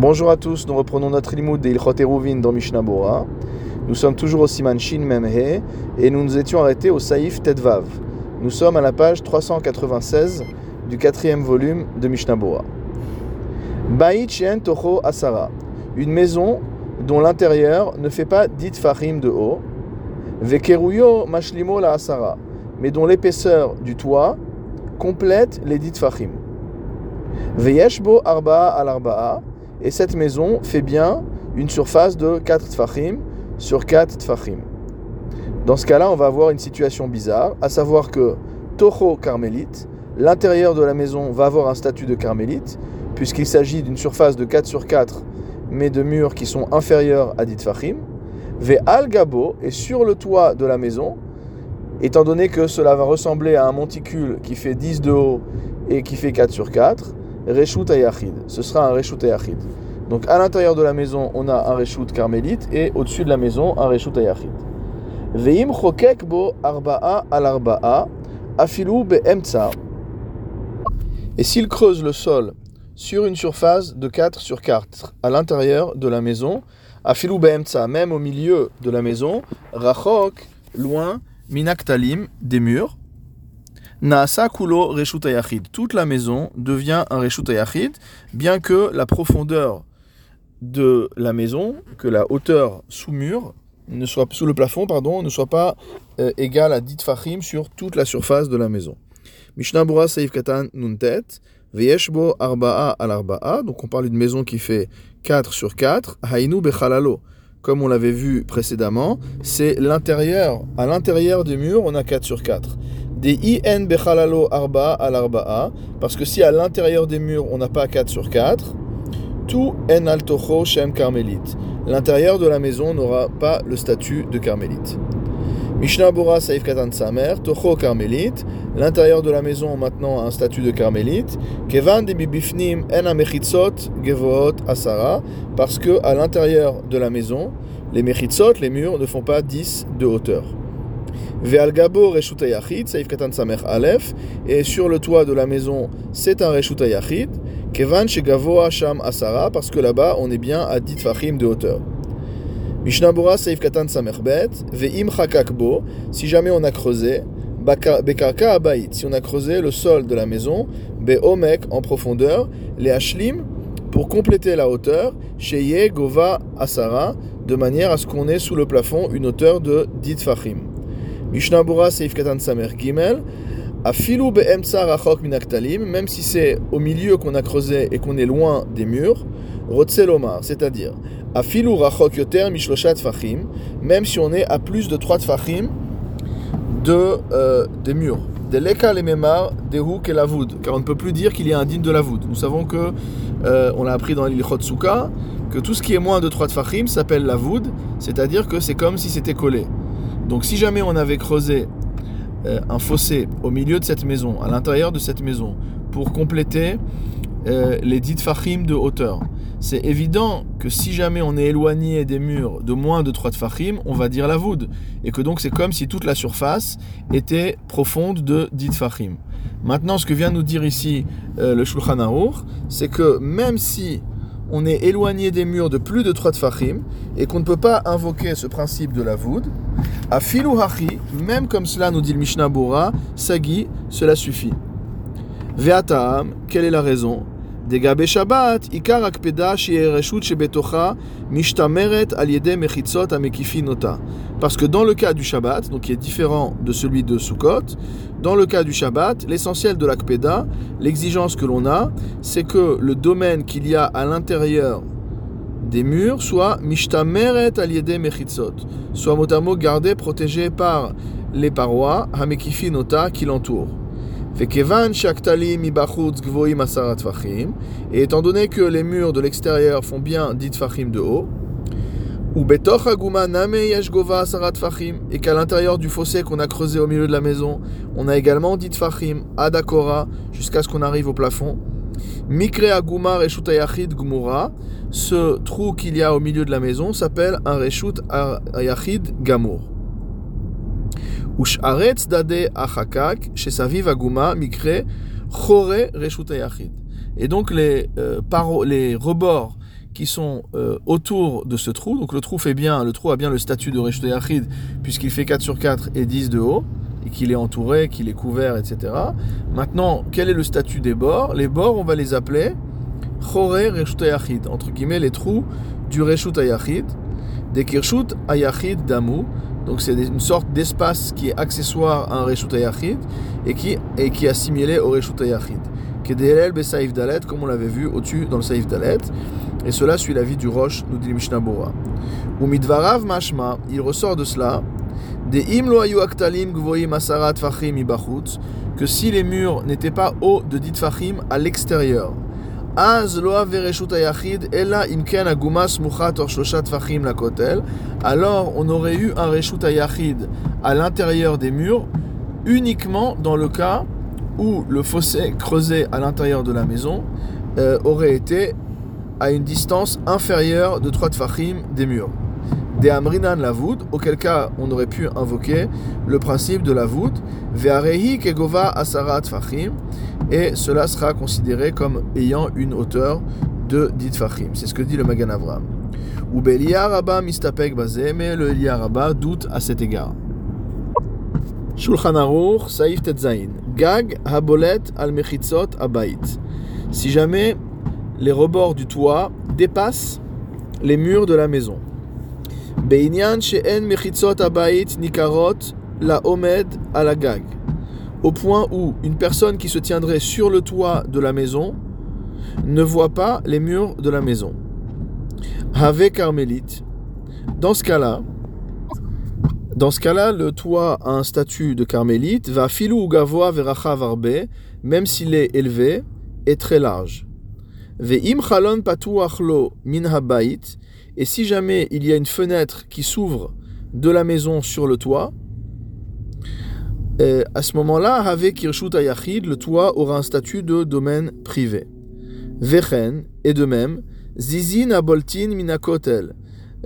Bonjour à tous, nous reprenons notre limoud des dans Mishnah Bora. Nous sommes toujours au Siman Shin Memhe et nous nous étions arrêtés au Saïf Tedvav. Nous sommes à la page 396 du quatrième volume de Mishnah Bora. Ba'it Shien Toho Asara, une maison dont l'intérieur ne fait pas dit fahim de haut, Vekeruyo Mashlimo la Asara, mais dont l'épaisseur du toit complète les dit fahim. Veyeshbo Arba'a al Arba'a, et cette maison fait bien une surface de 4 tfachim sur 4 tfachim. Dans ce cas-là, on va avoir une situation bizarre, à savoir que Toho carmélite, l'intérieur de la maison va avoir un statut de carmélite, puisqu'il s'agit d'une surface de 4 sur 4, mais de murs qui sont inférieurs à 10 tfachim. Ve al gabo, et sur le toit de la maison, étant donné que cela va ressembler à un monticule qui fait 10 de haut et qui fait 4 sur 4, Reshut Ayachid. Ce sera un Reshut Ayachid. Donc à l'intérieur de la maison, on a un Reshut Carmélite et au-dessus de la maison, un Reshut Ayachid. Veim Chokek Bo Arba'a al Arba'a Afilu Be'emtsa. Et s'il creuse le sol sur une surface de 4 sur 4 à l'intérieur de la maison, Afilu Be'emtsa, même au milieu de la maison, Rachok, loin, Minaktalim, des murs, Naasa kulo Toute la maison devient un reshut bien que la profondeur de la maison, que la hauteur sous mur, ne soit, sous le plafond, pardon, ne soit pas euh, égale à 10 fachim sur toute la surface de la maison. Mishnah Bura Saif Katan Nuntet, Veyeshbo Arba'a al Arba'a, donc on parle d'une maison qui fait 4 sur 4, Hainu Bechalalo. Comme on l'avait vu précédemment, c'est l'intérieur. À l'intérieur des murs, on a 4 sur 4 des IN Bechalalo Arba al Arba'a, parce que si à l'intérieur des murs on n'a pas 4 sur 4, tout En Altocho Shem Carmélite. L'intérieur de la maison n'aura pas le statut de carmélite. Mishnah Bora Saif Katan Samer, Tocho Carmélite. L'intérieur de la maison maintenant a un statut de carmélite. Kevan de Bibifnim En Amechitzot Gevoot Asara, parce que à l'intérieur de la maison, les Mechitzot, les murs, ne font pas 10 de hauteur. Ve'al gabo reshut saif katan samer alef, et sur le toit de la maison, c'est un reshut yachid, kevan shegavoa sham asara, parce que là-bas, on est bien à 10 fachim de hauteur. Mishnah Bora saif katan samer bet, ve'im chakakbo, si jamais on a creusé, bekarka abayit, si on a creusé le sol de la maison, be'omek en profondeur, les hashlim, pour compléter la hauteur, sheye gova asara, de manière à ce qu'on ait sous le plafond une hauteur de 10 fachim. Mishnah Bura Seif Katan Samer Gimel. Afilu be'emtsa rachok minaktalim, même si c'est au milieu qu'on a creusé et qu'on est loin des murs, rotzelomar, c'est-à-dire afilu rachok yoter mishloshat fachim, même si on est à plus de 3 tfachim de, euh, des murs. De leka le memar dehu ke lavoud, car on ne peut plus dire qu'il y a un digne de lavoud. Nous savons que, euh, on l'a appris dans l'ilchot que tout ce qui est moins de 3 tfachim s'appelle lavoud, c'est-à-dire que c'est comme si c'était collé. Donc si jamais on avait creusé euh, un fossé au milieu de cette maison, à l'intérieur de cette maison, pour compléter euh, les dites fachim de hauteur, c'est évident que si jamais on est éloigné des murs de moins de 3 fachim, on va dire la voûte. Et que donc c'est comme si toute la surface était profonde de 10 fachim. Maintenant, ce que vient nous dire ici euh, le Shulchan Aruch, c'est que même si on est éloigné des murs de plus de 3 tfachim et qu'on ne peut pas invoquer ce principe de la voûte, à filou hachi, même comme cela nous dit le Mishnah Bora, sagi, cela suffit. Ve'ataam, quelle est la raison? Al yede mechitzot amekifinota. Parce que dans le cas du Shabbat, qui est différent de celui de Sukkot, dans le cas du Shabbat, l'essentiel de l'akpeda, l'exigence que l'on a, c'est que le domaine qu'il y a à l'intérieur des murs soit mishtameret al yede mechitzot, soit mot gardé, protégé par les parois, hamekifinota, qui l'entourent. Et étant donné que les murs de l'extérieur font bien 10 fachim de haut, et qu'à l'intérieur du fossé qu'on a creusé au milieu de la maison, on a également 10 fachim, adakora, jusqu'à ce qu'on arrive au plafond. Mikre aguma reshut gumura, ce trou qu'il y a au milieu de la maison s'appelle un reshut ayachid gamur. Dade. Et donc les, euh, les rebords qui sont euh, autour de ce trou. Donc le trou fait bien, le trou a bien le statut de Reshut Yachid puisqu'il fait 4 sur 4 et 10 de haut et qu'il est entouré, qu'il est couvert, etc. Maintenant, quel est le statut des bords? Les bords, on va les appeler Chore Reshut Yachid, entre guillemets les trous du Reshut Yachid, des Kirshut Ayachid Damu. Donc c'est une sorte d'espace qui est accessoire à un Reshut Yachid et qui, et qui est assimilé au Reshut Yachid. Kedelel Besaïf Dalet, comme on l'avait vu au-dessus dans le Saïf Dalet. Et cela suit la vie du Roche, nous dit Mishnah Bora. Ou Midvarav Mashma, il ressort de cela, que si les murs n'étaient pas hauts de dit Fachim à l'extérieur, Alors on aurait eu un Reshut à l'intérieur des murs, uniquement dans le cas où le fossé creusé à l'intérieur de la maison euh, aurait été à une distance inférieure de 3 tfachim des murs. Des amrinan la voûte, auquel cas on aurait pu invoquer le principe de la voûte, ve'arehi kegova asara tfachim, et cela sera considéré comme ayant une hauteur de 10 tfachim. C'est ce que dit le Magan Avram. Ou Rabba mistapek bazé, mais le Rabba doute à cet égard. Shulchan Aruch, Saif Tetzain. Gag habolet al mechitzot abayit. Si jamais les rebords du toit dépassent les murs de la maison. Au point où une personne qui se tiendrait sur le toit de la maison ne voit pas les murs de la maison. Have carmélite. Dans ce cas-là, dans ce cas-là, le toit a un statut de carmélite, va filou gavoa veracha varbe, même s'il est élevé et très large. Ve'im chalon patuachlo min et si jamais il y a une fenêtre qui s'ouvre de la maison sur le toit, euh, à ce moment-là, kirshut ayachid, le toit aura un statut de domaine privé. Vechen, et de même, zizin aboltin minakotel,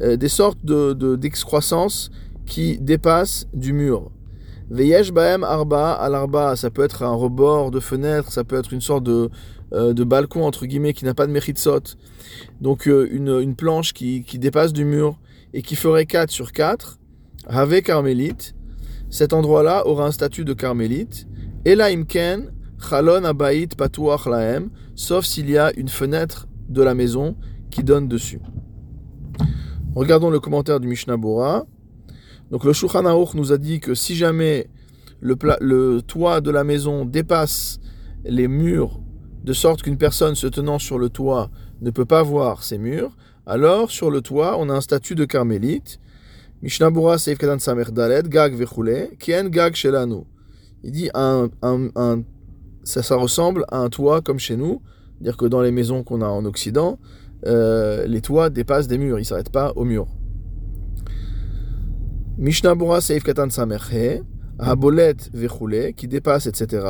euh, des sortes d'excroissance de, qui dépasse du mur. Veyesh baem arba al arba, ça peut être un rebord de fenêtre, ça peut être une sorte de, de balcon entre guillemets qui n'a pas de méritsot. Donc euh, une, une, planche qui, qui, dépasse du mur et qui ferait 4 sur 4, avec carmélite. Cet endroit-là aura un statut de carmélite. Et la imken, chalon abayit patuach laem, sauf s'il y a une fenêtre de la maison qui donne dessus. Regardons le commentaire du Mishnah Bora. Donc le Shulchan nous a dit que si jamais le, le, toit de la maison dépasse les murs de sorte qu'une personne se tenant sur le toit ne peut pas voir ces murs, alors sur le toit on a un statut de carmélite. Gag Kien Gag Shelanu. Il dit un, un, un, ça, ça ressemble à un toit comme chez nous, dire que dans les maisons qu'on a en Occident, euh, les toits dépassent des murs, ils ne s'arrêtent pas aux murs. Mishnah Bura Seif Katan Samerhe, Habolet Vechule, qui dépasse, etc.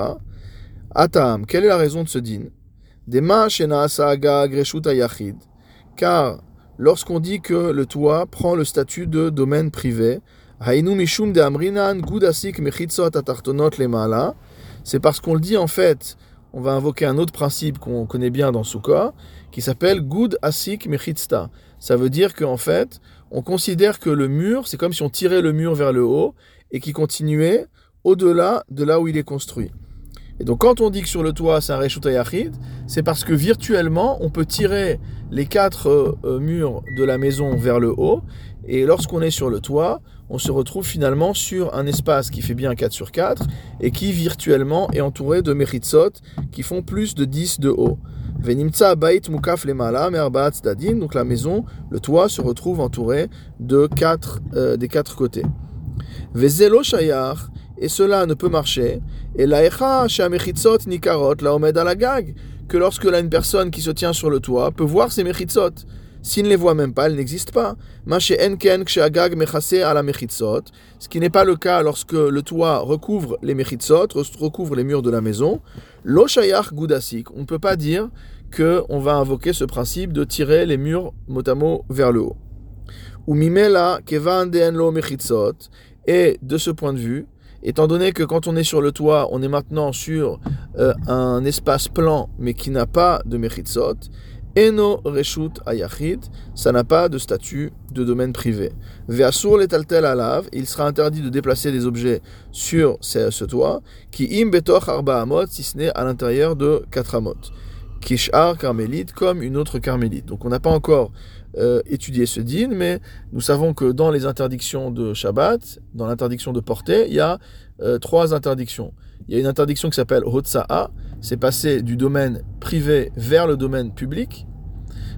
Atam, quelle est la raison de ce din. Car lorsqu'on dit que le toit prend le statut de domaine privé, c'est parce qu'on le dit en fait, on va invoquer un autre principe qu'on connaît bien dans Sukkah, qui s'appelle Gud Asik Mechitzta. Ça veut dire qu'en fait, on considère que le mur, c'est comme si on tirait le mur vers le haut et qui continuait au-delà de là où il est construit. Et donc quand on dit que sur le toit c'est un Reshut c'est parce que virtuellement on peut tirer les quatre euh, euh, murs de la maison vers le haut et lorsqu'on est sur le toit, on se retrouve finalement sur un espace qui fait bien 4 sur 4 et qui virtuellement est entouré de Mechitsot qui font plus de 10 de haut. Venimtsa bait mukaf lemala dadin, donc la maison, le toit se retrouve entouré de quatre, euh, des quatre côtés. Vezelo shayar, et cela ne peut marcher. Et la echa shamechitzot nikarot la omed la gag, que lorsque là une personne qui se tient sur le toit peut voir ses mechitzot. S'il ne les voit même pas, elles n'existent pas. à ce qui n'est pas le cas lorsque le toit recouvre les mechitzot, recouvre les murs de la maison. Lo shayach gudasik, on ne peut pas dire qu'on va invoquer ce principe de tirer les murs mot vers le haut. Ou mimela kevan lo mechitzot, et de ce point de vue, étant donné que quand on est sur le toit, on est maintenant sur euh, un espace plan mais qui n'a pas de mechitzot, Eno reshut ayachid, ça n'a pas de statut de domaine privé. Ve'asur letaltel alav, il sera interdit de déplacer des objets sur ce toit, qui im betoch arba amot, si ce n'est à l'intérieur de 4 amot. Kishar carmélite, comme une autre carmélite. Donc on n'a pas encore euh, étudié ce din, mais nous savons que dans les interdictions de Shabbat, dans l'interdiction de porter, il y a euh, trois interdictions. Il y a une interdiction qui s'appelle Hotsa'a, c'est passer du domaine privé vers le domaine public,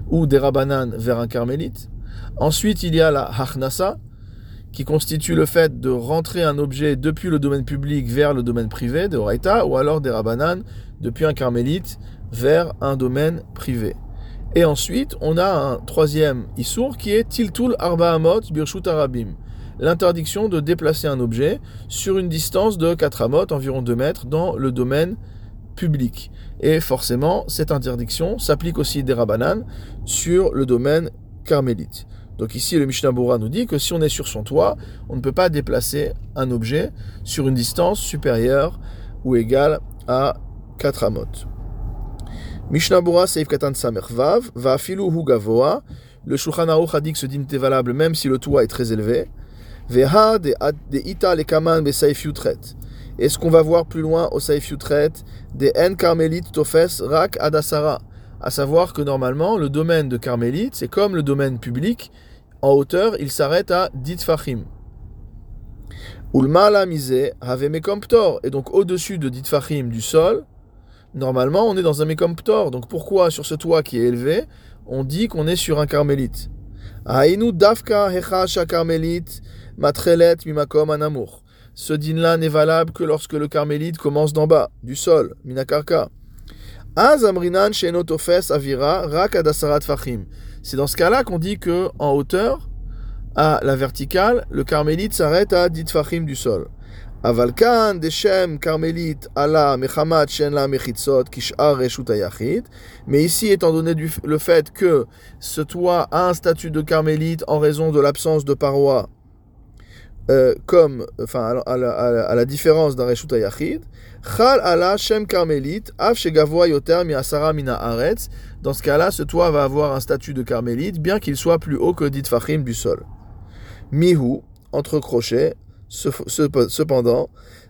ou des rabanan vers un carmélite. Ensuite, il y a la Hachnasa, qui constitue le fait de rentrer un objet depuis le domaine public vers le domaine privé, de Horaïta, ou alors des rabanan depuis un carmélite vers un domaine privé. Et ensuite, on a un troisième issour qui est Tiltul Arba Amot Birshut Arabim l'interdiction de déplacer un objet sur une distance de 4 amot, environ 2 mètres, dans le domaine public. Et forcément, cette interdiction s'applique aussi des rabanan sur le domaine carmélite. Donc ici, le Mishnah Bora nous dit que si on est sur son toit, on ne peut pas déplacer un objet sur une distance supérieure ou égale à 4 amot. Mishnah Bora Seif Katan Samervav, Va Hu. Le Shulchan Aruch a dit que ce din est valable même si le toit est très élevé. Veha de ita le kaman be yutret. Et ce qu'on va voir plus loin au saif yutret, des en carmélite tofes rak adasara? À savoir que normalement, le domaine de carmélite, c'est comme le domaine public. En hauteur, il s'arrête à dit fachim. Ulma la mise have mekomptor. Et donc au-dessus de dit fachim du sol, normalement, on est dans un mekomptor. Donc pourquoi sur ce toit qui est élevé, on dit qu'on est sur un carmélite? Aïnou dafka hecha carmélite Matrelet mimakom. Ce din-là n'est valable que lorsque le carmélite commence d'en bas, du sol, minakarka. Azamrinan shenotofes avira rak fachim. C'est dans ce cas-là qu'on dit que en hauteur, à la verticale, le carmélite s'arrête à dit fachim du sol. Avalkan deshem carmélite ala mechamat shen la mechitzot kishar reshut Mais ici, étant donné le fait que ce toit a un statut de carmélite en raison de l'absence de parois euh, comme, enfin, à la, différence d'un Reshut Ayachid, Chal ala Shem Karmelit, Av Shegavoa Yoter Mi Asara Mina Aretz. Dans ce cas-là, ce toit va avoir un statut de Carmélite, bien qu'il soit plus haut que dit Fachim du sol. Mihu, entre crochets, cependant,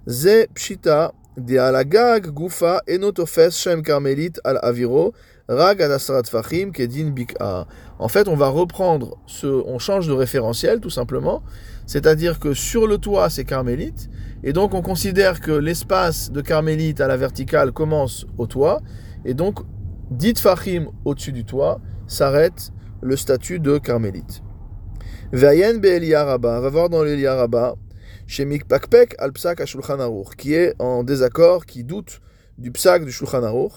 Ze Pshita de Alagag Gufa Enotofes Shem Karmelit al Aviro, Rag Fachim Kedin Bik'a. En fait, on va reprendre ce, on change de référentiel tout simplement. C'est-à-dire que sur le toit, c'est carmélite. Et donc, on considère que l'espace de carmélite à la verticale commence au toit. Et donc, dit Fahim au-dessus du toit s'arrête le statut de carmélite. Va voir dans l'Eliaraba, chez Mikpakpek al Psak qui est en désaccord, qui doute du Psak du Shulchan Aruch.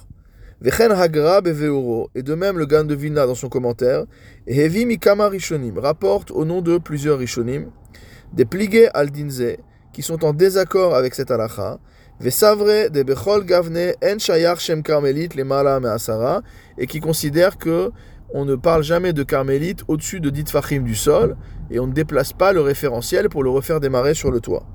Vechen Hagra Beveoro, et de même le Gan de Vilna dans son commentaire, Hevi Mikama Rishonim, rapporte au nom de plusieurs Rishonim, des pligués al dinze qui sont en désaccord avec cette halakha, vesavre de bechol gavne en shayach shem karmelit le mala asara et qui considèrent que on ne parle jamais de carmélite au-dessus de dit fachim du sol et on ne déplace pas le référentiel pour le refaire démarrer sur le toit.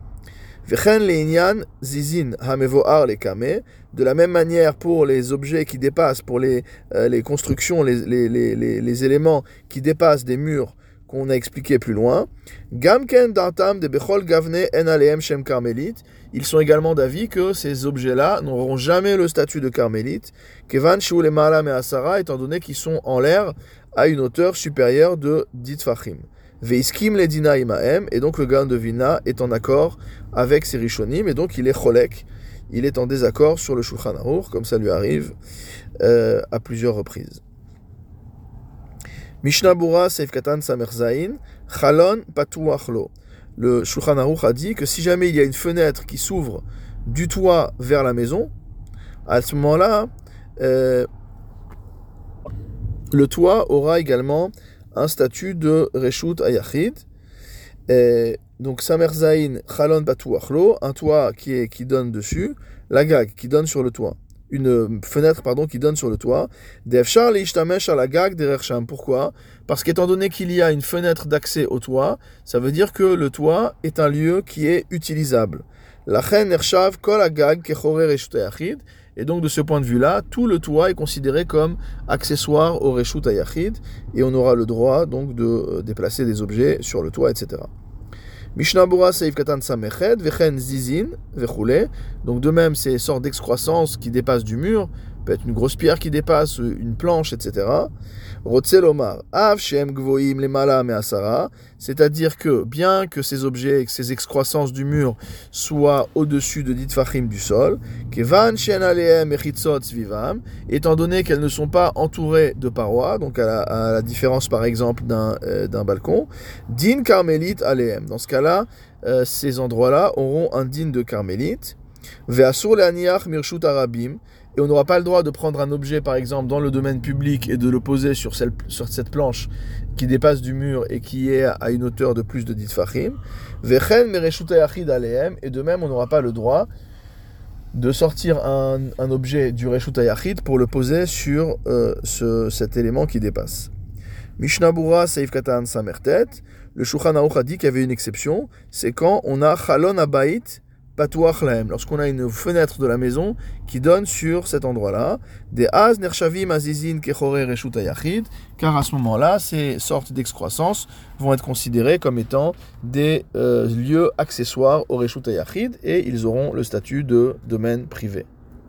De la même manière pour les objets qui dépassent, pour les, euh, les constructions, les, les, les éléments qui dépassent des murs qu'on a expliqué plus loin. Gamken de bechol gavne en shem carmélite. Ils sont également d'avis que ces objets-là n'auront jamais le statut de carmélite. Kevan le malam et asara, étant donné qu'ils sont en l'air à une hauteur supérieure de dit fachim. Veiskim le dina imaem, et donc le gan de Vina est en accord avec ses rishonim, et donc il est cholek, il est en désaccord sur le Shulchan comme ça lui arrive euh, à plusieurs reprises. Mishnah Bura Seif Katan Samerzain, Chalon Patuachlo. Le Shulchan Aruch a dit que si jamais il y a une fenêtre qui s'ouvre du toit vers la maison, à ce moment-là, euh, le toit aura également un statut de Reshut Ayachid. donc Samerzain, Chalon Patuachlo, un toit qui, qui donne dessus, la gag qui donne sur le toit une fenêtre pardon, qui donne sur le toit. Pourquoi? Parce qu'étant donné qu'il y a une fenêtre d'accès au toit, ça veut dire que le toit est un lieu qui est utilisable. Et donc de ce point de vue-là, tout le toit est considéré comme accessoire au Reshut Ayachid et on aura le droit donc de euh, déplacer des objets sur le toit, etc. Mishnah Bura Seif Katan Sameched, Vechen Zizin, Vechule. Donc de même, ces sortes d'excroissances qui dépassent du mur, peut être une grosse pierre qui dépasse, une planche, etc. Av Shem Gvoim Lemala Measara, c'est-à-dire que bien que ces objets, ces excroissances du mur soient au-dessus de dit fachim du sol, Kevan Shen Aleem Echitzot Vivam, étant donné qu'elles ne sont pas entourées de parois, donc à la, différence par exemple euh, d'un balcon, Din Carmélite Aleem. Dans ce cas-là, euh, ces endroits-là auront un din de carmélite. Ve'asur Leaniach Mirshut Arabim, et on n'aura pas le droit de prendre un objet, par exemple, dans le domaine public et de le poser sur, cette planche qui dépasse du mur et qui est à une hauteur de plus de 10 fachim. Vechen et de même, on n'aura pas le droit de sortir un, objet du Reshut pour le poser sur euh, cet élément qui dépasse. Mishnabura Seif Katan Samertet, le Shulchan a dit qu'il y avait une exception, c'est quand on a Chalon Abait lorsqu'on a une fenêtre de la maison qui donne sur cet endroit-là, des az nershavim azizin car à ce moment-là, ces sortes d'excroissances vont être considérées comme étant des euh, lieux accessoires au reshut et ils auront le statut de domaine privé.